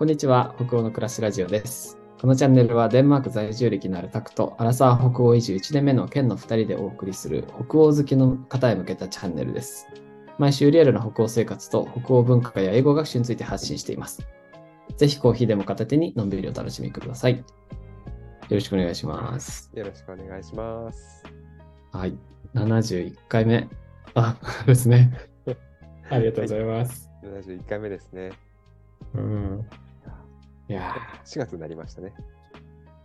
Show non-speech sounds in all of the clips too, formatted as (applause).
こんにちは、北欧の暮らしラジオです。このチャンネルはデンマーク在住歴のあるタクとアラサー北欧移住1年目の県の2人でお送りする北欧好きの方へ向けたチャンネルです。毎週リアルな北欧生活と北欧文化や英語学習について発信しています。ぜひコーヒーでも片手にのんびりお楽しみください。よろしくお願いします。よろしくお願いします。はい。71回目。あ、(laughs) ですね。(laughs) ありがとうございます。71回目ですね。うん。いやー4月になりましたね。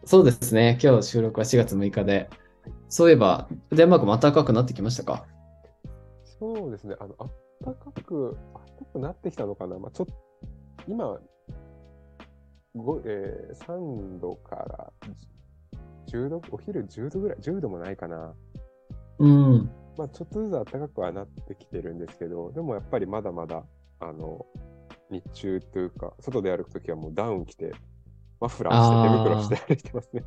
そうですね。今日収録は4月6日で。そういえば、デンマークも暖かくなってきましたか？そうですね。あの、あったかく、あったかくなってきたのかな。まあ、ちょ今、ごえー、3度から10度、お昼10度ぐらい、10度もないかな。うん。まあ、ちょっとずつ暖かくはなってきてるんですけど、でもやっぱりまだまだ、あの、日中というか、外で歩くときはもうダウン着て、マフラーして、手袋して歩いてますね。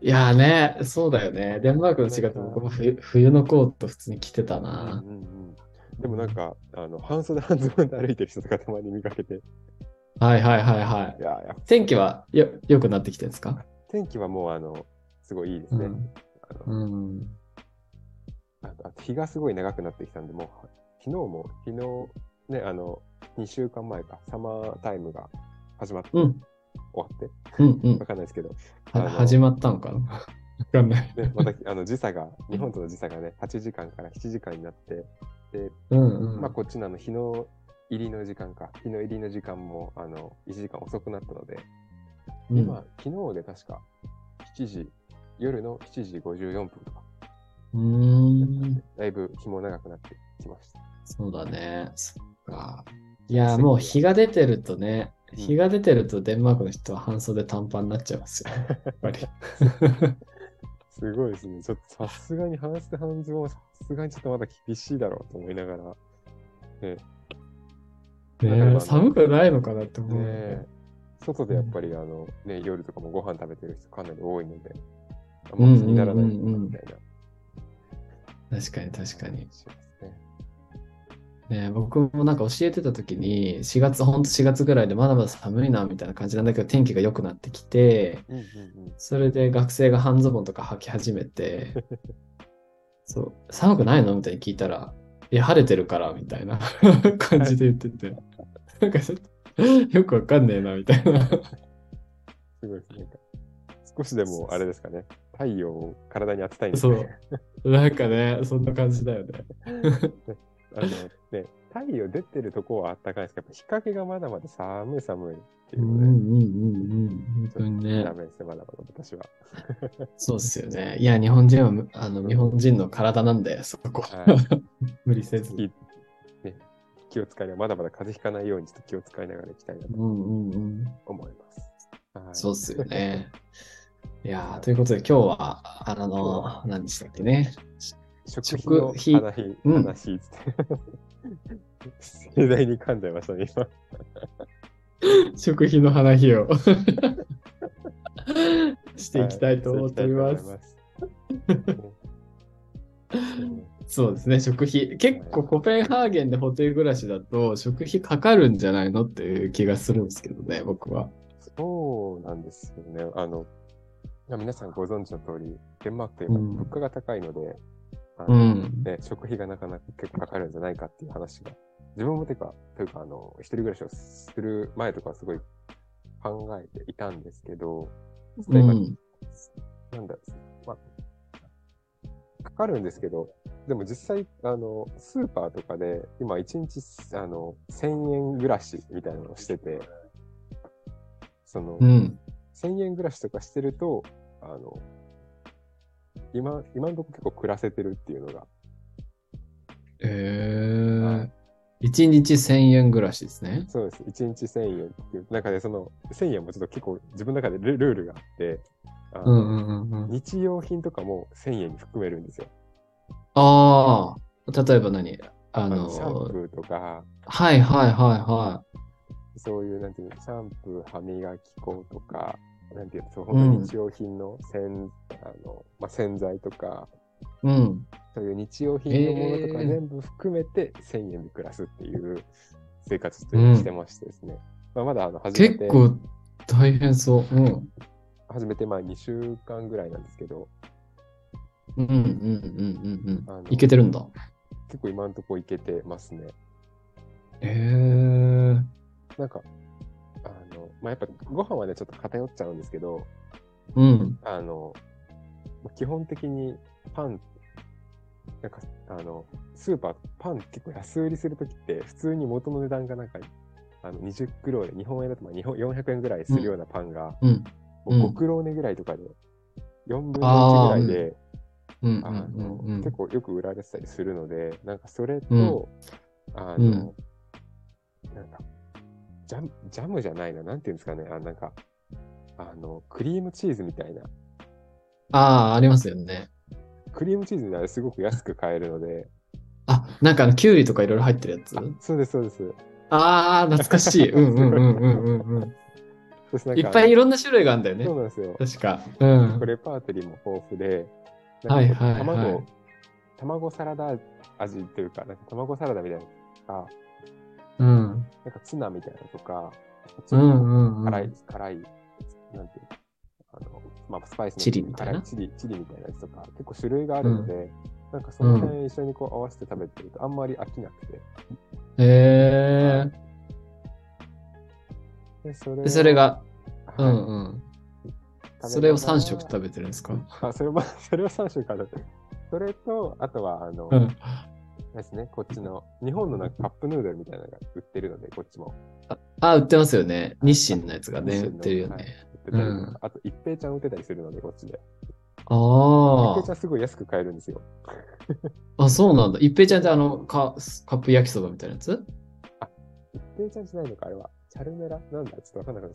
いやーね、そうだよね。デンマークの違って僕も冬冬のコート普通に着てたなう。んうんうんでもなんか、あの半袖半ズボンで歩いてる人とかたまに見かけて、いはいはいはいはい。やや天気はよ良くなってきてるんですか？天気はもうあのすごいいいですね。あと日がすごい長くなってきたんで、もう昨日も、昨日ね、あの2週間前か、サマータイムが始まって、うん。終わって、うんうんわ。かんないですけど、始まったのかな？わかんない。ね、またあの時差が、日本との時差がね、8時間から7時間になって、で、うんうん。まあ、こっちのあの日の入りの時間か、日の入りの時間もあの1時間遅くなったので、うん今、昨日で確か7時、夜の7時54分とか、うーん。だいぶ日も長くなってきました。そうだね。そっか。いや、もう日が出てるとね、うん日が出てるとデンマークの人は半袖短パンになっちゃいますよ。やっぱり。(laughs) すごいですね。ちょっとさすがに半袖半ズボンはさすがにちょっとまだ厳しいだろうと思いながら。ねねえ寒くないのかなって思うよね。ね外でやっぱりあの、ね、夜とかもご飯食べてる人かなり多いので、あんま気にならないみたいな。確かに確かに。え僕もなんか教えてた時に4月、ほんと4月ぐらいでまだまだ寒いなみたいな感じなんだけど天気が良くなってきて、うんうんそれで学生が半ズボンとか履き始めて、(laughs) そう、寒くないのみたいに聞いたら、いや、晴れてるから、みたいな (laughs) 感じで言ってて、なんかちょっと、よくわかんねえな、みたいな。すごいですね。なんか少しでもあれですかね、太陽を体に当てたいんですね。なんかね、そんな感じだよね。(laughs) あのね、太陽出てるとこはあったかいですけど、やっぱ日陰がまだまだ寒い寒いっていううんので、うんうんうん。本当にねダ。メですね、まだまだ私は。そうですよね。いや、日本人はむ、あの、日本人の体なんで、そこ、はい無理せず。気ね、気を使いながら、まだまだ風邪ひかないようにちょっと気を使いながらいきたいなとうんうんうん。思います。はいそうっすよね。いやーということで今日は、あの、何でしたっけね。食費の話、うん話つって。(laughs) 盛大に噛んじゃいましたね、今。食費の話を (laughs) していきたいと思っております。そうですね、食費。結構コペンハーゲンでホテル暮らしだと食費かかるんじゃないのっていう気がするんですけどね、僕は。そうなんですよね。あの、まあ皆さんご存知の通り、デンマークといえばうん物価が高いので、あうのん。ね、食費がなかなか結構かかるんじゃないかっていう話が、自分もてか、というか、あの、一人暮らしをする前とかはすごい考えていたんですけど、うん。なんだまあ、かかるんですけど、でも実際、あの、スーパーとかで、今1日、あの、1000円暮らしみたいなのをしてて、その、うん。1000円暮らしとかしてると、あの、今、今のところ結構暮らせてるっていうのが、えーはい。1日1000円暮らしですね。そうです。1日1000円っていう中で、その1000円もちょっと結構自分の中でルルールがあって、うんうんうんうん。日用品とかも1000円に含めるんですよ。ああ、例えば何？ああののシャンプーとか、はいはいはいはそういう、なんていうの、シャンプー、歯磨き粉とか、なんていうの、そう本当に日用品の洗,、あのまあ、洗剤とか、い。うん。そういう日用品のものとかえー全部含めて1000円で暮らすっていう生活してましてですね。まあ、まだあの始めて、結構大変そう。うん。始めてまあ2週間ぐらいなんですけど、うんうんうんうんうん。いけてるんだ。結構今のところいけてますね。へえ。なんか、まあ、やっぱご飯はね、ちょっと偏っちゃうんですけど、うん。あの、まあ基本的にパン、なんか、あの、スーパー、パン結構安売りするときって、普通に元の値段がなんか、あの20クローネ、日本円だとまあ日本400円ぐらいするようなパンが、うん。もううん5クローネぐらいとかで、4分の1ぐらいで、結構よく売られてたりするので、なんかそれと、うん。あの、うん。なんか、ジャム、ジャムじゃないな、なんていうんですかね、あなんか、あの、クリームチーズみたいな、ああ、ありますよね。クリームチーズならすごく安く買えるので、あ、なんかあの、キュウリとかいろいろ入ってるやつ？あそうです、そうです。ああ、懐かしい。(laughs) うんうんうんうんうんいっぱいいろんな種類があるんだよねそう。なんですよ。確か。うん。レパートリーも豊富で、はいなんかはいはい卵、卵サラダ味というか、なんか卵サラダみたいなのとか、うん。なんかツナみたいなのとか。辛い、辛い、なんていうのあの、まあ、スパイスのチリみたいな辛チリ、チリみたいなやつとか、結構種類があるので、なんかその辺一緒にこう合わせて食べてると、あんまり飽きなくて。へえ。で、それで、それが、はいうんうん。それを3食食べてるんですか？あ、それも、それを3食ある。それと、あとは、あの、うん。ですね、こっちの、日本のなんかカップヌードルみたいなのが売ってるので、こっちも。あ、売ってますよね。日清のやつがね、売ってるよはいね。売ってたりとかうんあと、一平ちゃん売ってたりするので、こっちで。一あ平ちゃんすごい安く買えるんですよ。あ。あ、そうなんだ。一平ちゃんってあの、カカップ焼きそばみたいなやつ？一平ちゃんじゃないのか、あれは。チャルメラ？なんだ？ちょっとわかんなくなっ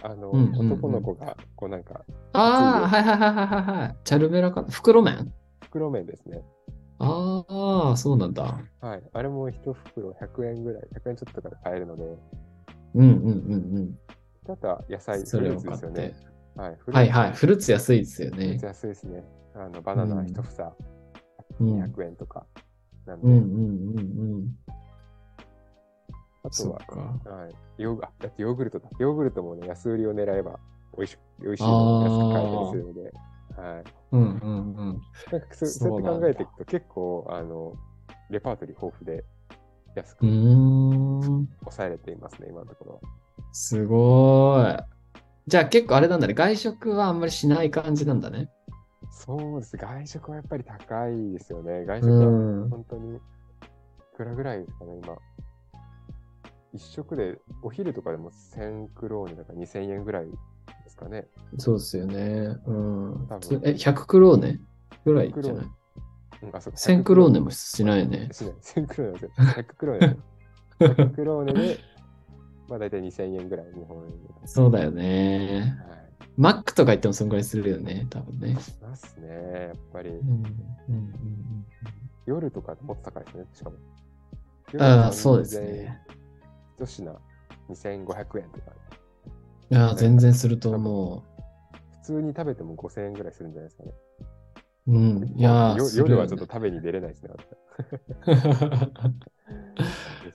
た。あの、うんうんうん男の子が、こうなんか、ああ、はいはいはいはいはいはい。チャルメラかな？袋麺？袋麺ですね。ああ、そうなんだ。はい。あれも一袋100円ぐらい、100円ちょっととかで買えるので、うんうんうんあとは野菜、うん。それをフルーツですよね。。はい。はいはい。フルーツ安いですよねフルーツ。安いですね。あの、バナナ一房うん。200円とか。なんで、うんうんうんうん。あとは。はい。ヨーグあだってヨーグルトだ。ヨーグルトもね、安売りを狙えば、美味し美味しい安く買えたりするので、はい。うんうんうん。なんかそそううやって考えていくと、結構、あの、レパートリー豊富で、安うく。抑えれていますね、今のところは。すごい。じゃあ結構あれなんだね。外食はあんまりしない感じなんだね。そうです。外食はやっぱり高いですよね。外う食はん。本当に、いくらぐらいですかね、今。一食で、お昼とかでも1000クローネだから2000円ぐらいですかね。そうですよね。うん多。分え、100クローネぐらいじゃない？うん、あ、そうか ?1000 クローネもしないよね。しない。(laughs) 1000クローネですよ。(laughs) 100クローネですよ。100クローネで、(laughs) まあ大体2000円ぐらい、日本円で。そうだよね。はい。マックとか行ってもそんぐらいするよね、多分ね。しますね。やっぱりう、んうんうん夜とかもっと高いですね、しかも。うん、ああ、そうですね。。一品2500円とか。いや、全然すると思普通に食べても5000円ぐらいするんじゃないですかね。う。うん。いや夜はちょっと食べに出れない (laughs) ですね。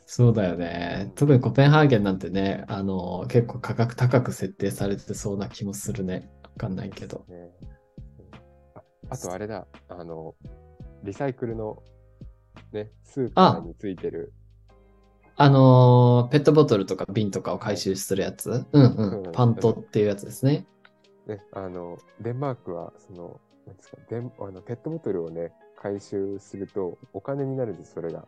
そうだよね。特にコペンハーゲンなんてね、あの、結構価格高く設定されてそうな気もするね。わかんないけど。ねああとあれだ、あの、リサイクルの、ね、スーパーについてる、あのーペットボトルとか瓶とかを回収するやつ？うんそううん。パントっていうやつですね。ね、あの、デンマークは、その、なんですか、デンあのペットボトルをね、回収するとお金になるんです、それが。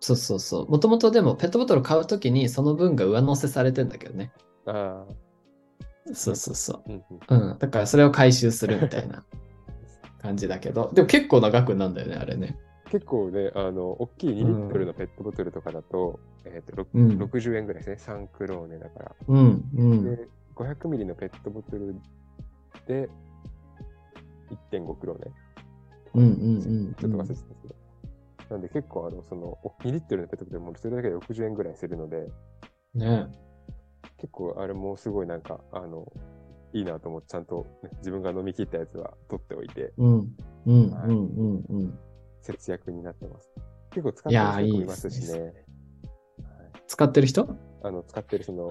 そうそうそう。もともとでもペットボトル買うときにその分が上乗せされてんだけどね。ああ、そうそうそう。うんうん。うん。だからそれを回収するみたいな感じだけど。でも結構長くなんだよね、あれね。結構ね、あの、大きい2リットルのペットボトルとかだと、えっ、と、ろうん。60円ぐらいですね、3クローネだから。うん。うん。で、500ミリのペットボトルで1.5クローネ。うんうんうんちょっと忘れてたんですけど。なんで結構あの、その、お2リットルのペットボトルもそれだけで60円ぐらいするので、ね結構あれもすごいなんか、あの、いいなと思って、ちゃんと、ね、自分が飲み切ったやつは取っておいて、うん。うんはいうんうんうん。節約になってます。結構使ってる人いいもいますしね。使ってる人？あの使ってるその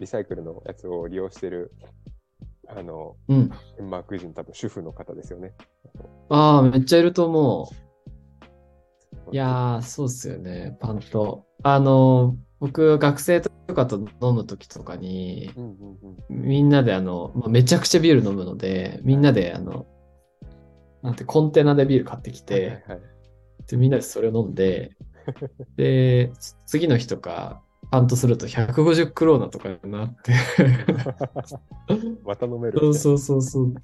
リサイクルのやつを利用してるあのうん。デンマーク人多分主婦の方ですよね。ああ、めっちゃいると思う。いやー、そうっすよね。パンと。あの、僕、学生とかと飲むときとかに。みんなであの、まあ、めちゃくちゃビール飲むので、みんなであの、なんてコンテナでビール買ってきて、はいはい、で、みんなでそれを飲んで、(laughs) で、次の日とか、パンとすると150クローナとかになって、(laughs) また飲めるそうそうそうそう。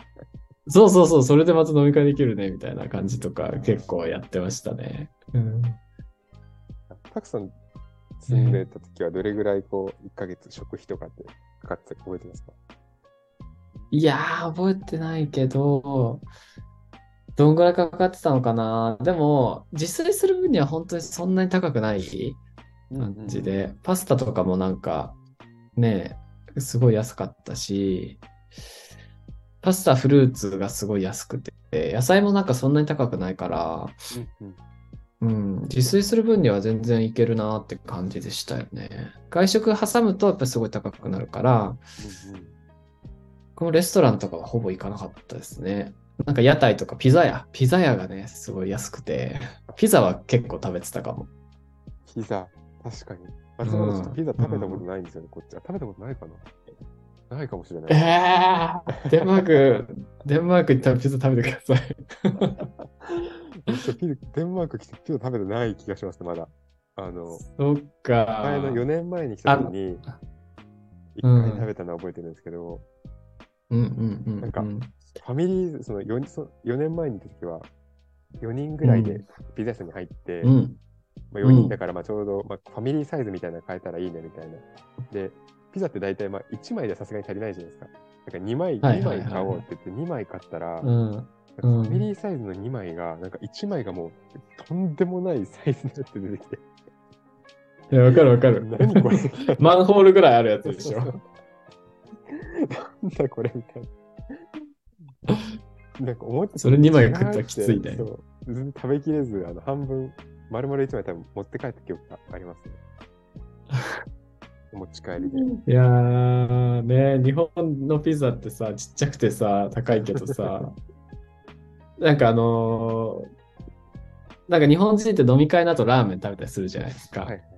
そうそうそう、それでまた飲み会できるね、みたいな感じとか結構やってましたね。うん、たくさん住んでた時はどれぐらいこう1ヶ月食費とかってかかって覚えてますか？いやー、覚えてないけど、どんぐらいかかってたのかな？でも、自炊する分には本当にそんなに高くない感じで、パスタとかもなんか、ね、すごい安かったし、パスタ、フルーツがすごい安くて、野菜もなんかそんなに高くないから、うんうんうん、自炊する分には全然いけるなって感じでしたよね。外食挟むとやっぱりすごい高くなるから、うんうんこのレストランとかはほぼ行かなかったですね。なんか屋台とかピザ屋、ピザ屋がね、すごい安くて、ピザは結構食べてたかも。ピザ、確かに。私まだちょっとピザ食べたことないんですよね、こっちは。食べたことないかなないかもしれない。えー、デンマーク、(laughs) デンマーク行ったらピザ食べてください。(laughs) デンマーク来てピザ食べてない気がします、まだ。あの、そっか。前の4年前に来た時に、1回食べたのは覚えてるんですけど、うんうんうんうん。なんかファミリー、その 4, そ4年前に行った時は、4人ぐらいでピザ屋さんに入って、うん。まあ、4人だからまあちょうど、まあ、ファミリーサイズみたいなの買えたらいいねみたいな。で、ピザって大体まあ1枚ではさすがに足りないじゃないですか。だから2枚、2はいはいはい枚買おうって言って2枚買ったら、ファミリーサイズの2枚が、なんか1枚がもうとんでもないサイズになって出てきて。いや、わかるわかる。(laughs) 何これ (laughs) マンホールぐらいあるやつでしょ。(laughs) なんだこれみたいな。なんか思ってそれ2枚食ったらきついね。そう全然食べきれず、あの半分、丸々1枚多分持って帰った記憶がありますね。お (laughs) 持ち帰りで。いやー、ね、日本のピザってさ、ちっちゃくてさ、高いけどさ、(laughs) なんかあのーなんか日本人って飲み会の後ラーメン食べたりするじゃないですか。はいはいはい。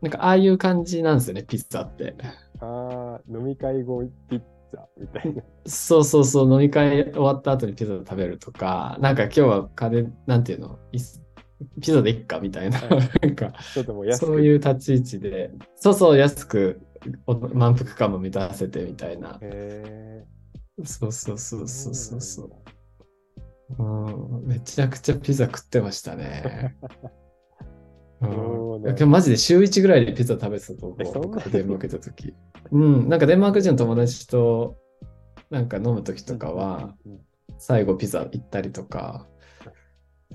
なんかああいう感じなんですよね、ピザって。あー、飲み会後ピッツァみたいな。そうそうそう、飲み会終わった後にピザ食べるとか、なんか今日は金、なんていうの、いピザでいっかみたいな、はいなんか。そういう立ち位置で、そうそう、安くお満腹感も満たせてみたいな。へそうそうそうーそうそうそううん。めちゃくちゃピザ食ってましたね。(laughs) うんでもマジで週1ぐらいでピザ食べてたと思う。デンマーク行った時。うん。なんかデンマーク人の友達となんか飲む時とかは、最後ピザ行ったりとか、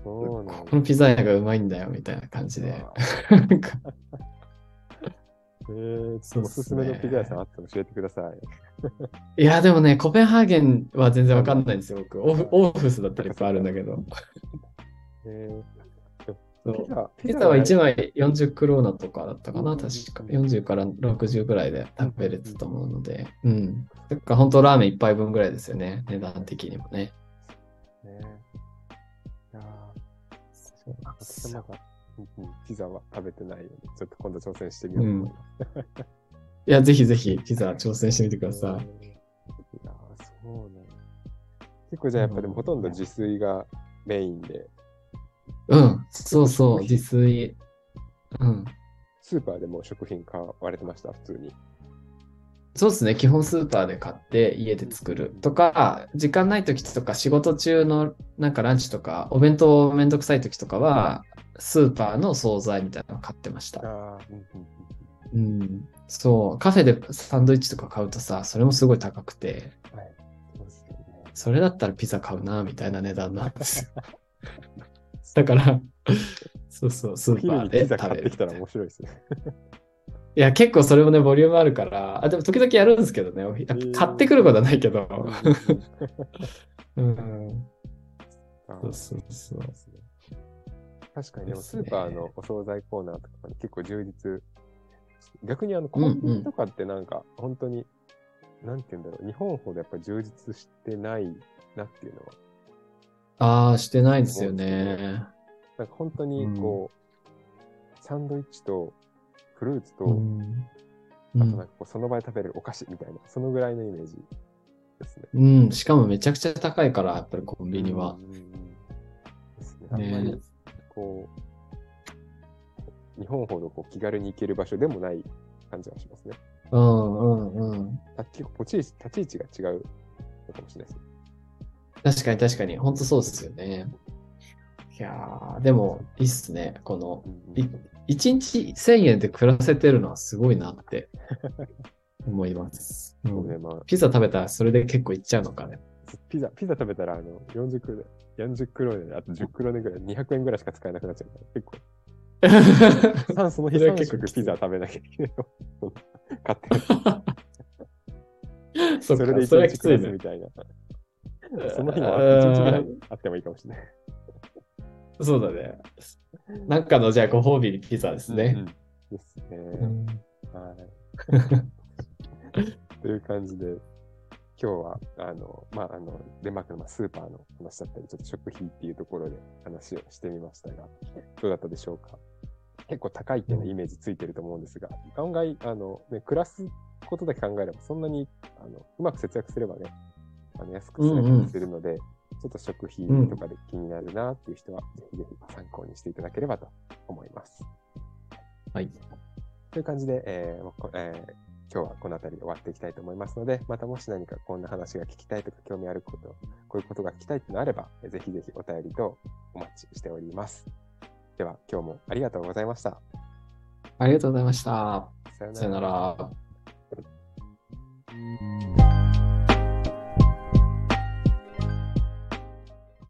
そうなんだこのピザ屋がうまいんだよみたいな感じで。あなんかえー、そうっすねおすすめのピザ屋さんあったら教えてください。(laughs) いや、でもね、コペンハーゲンは全然わかんないんですよ、僕。オフオーフスだったらいっぱいあるんだけど。(laughs) えーピザピザは1枚枚40クローナとかだったかな、うん確か。40から60ぐらいで食べれてたと思うので。うん。だから本当ラーメン1杯分ぐらいですよね、値段的にもね。ね。いやそうなんーでピザは食べてないので、ちょっと今度挑戦してみようと思います。いや、ぜひぜひピザ挑戦してみてください。いやーそうなんだ結構じゃあやっぱでもほとんど自炊がメインで、うん、そうそう、自炊。うん。スーパーでも食品買われてました、普通に。そうですね、基本スーパーで買って家で作るとか、時間ない時とか仕事中のなんかランチとか、お弁当めんどくさい時とかは、スーパーの惣菜みたいなのを買ってました。うんうんそう、カフェでサンドイッチとか買うとさ、それもすごい高くて、はい。そね。それだったらピザ買うな、みたいな値段なんですよ。(laughs) だから、そうそう、スおーパーで食べきたら面白いですね。いや、結構それもね、ボリュームあるから、あ、でも時々やるんですけどね、買ってくることはないけど。うん (laughs) そうそうそう。確かに、でもスーパーのお惣菜コーナーとかに結構充実し逆にあの、コンビニとかってなんか、本当に、なんて言うんだろう、日本ほどやっぱり充実してないなっていうのは、ああ、してないですよね。なんか本当にこう、サンドイッチとフルーツと、うん。あとなんかこうその場で食べれるお菓子みたいな、そのぐらいのイメージですね。うん、しかもめちゃくちゃ高いから、やっぱりコンビニはうん。うんうんですね。あんまねり、こう、日本ほどこう気軽に行ける場所でもない感じはしますね。うんうんうん。結構立ち位置立ち位置が違うのかもしれないですね。確かに確かに、本当そうですよね。いやー、でもいいっすね。この、うんい1日1000円で暮らせてるのはすごいなって (laughs) 思います。うそうね、ん、まあ、ピザ食べたらそれで結構いっちゃうのかね。ピザ、ピザ食べたら、あの、40クロネ、40クロあと10クロネぐらい、200円ぐらいしか使えなくなっちゃうから、結構、(laughs) 三その日それは3結構きつい食ピザ食べなきゃいけないの。(laughs) 買って、それでそれは1日暮ら。すみたいな。その日も1日ぐらいあってもいいかもしれない。そうだね。なんかの、じゃあご褒美にピザですね。ですね。うんはい。(laughs) という感じで、今日は、あの、まあ、あの、デンマークのまあスーパーの話だったり、ちょっと食費っていうところで話をしてみましたが、どうだったでしょうか？結構高いっていうのはイメージついてると思うんですが、案外、あの、ね、暮らすことだけ考えれば、そんなに、あの、うまく節約すればね、あの安くすれたりするので、ちょっと食費とかで気になるなっていう人は、ぜひぜひ参考にしていただければと思います。はい。という感じで、えーえー今日はこの辺りで終わっていきたいと思いますので、またもし何かこんな話が聞きたいとか興味あること、こういうことが聞きたいってのがあれば、えーぜひぜひお便りとお待ちしております。では、今日もありがとうございました。ありがとうございました。さようさよなら。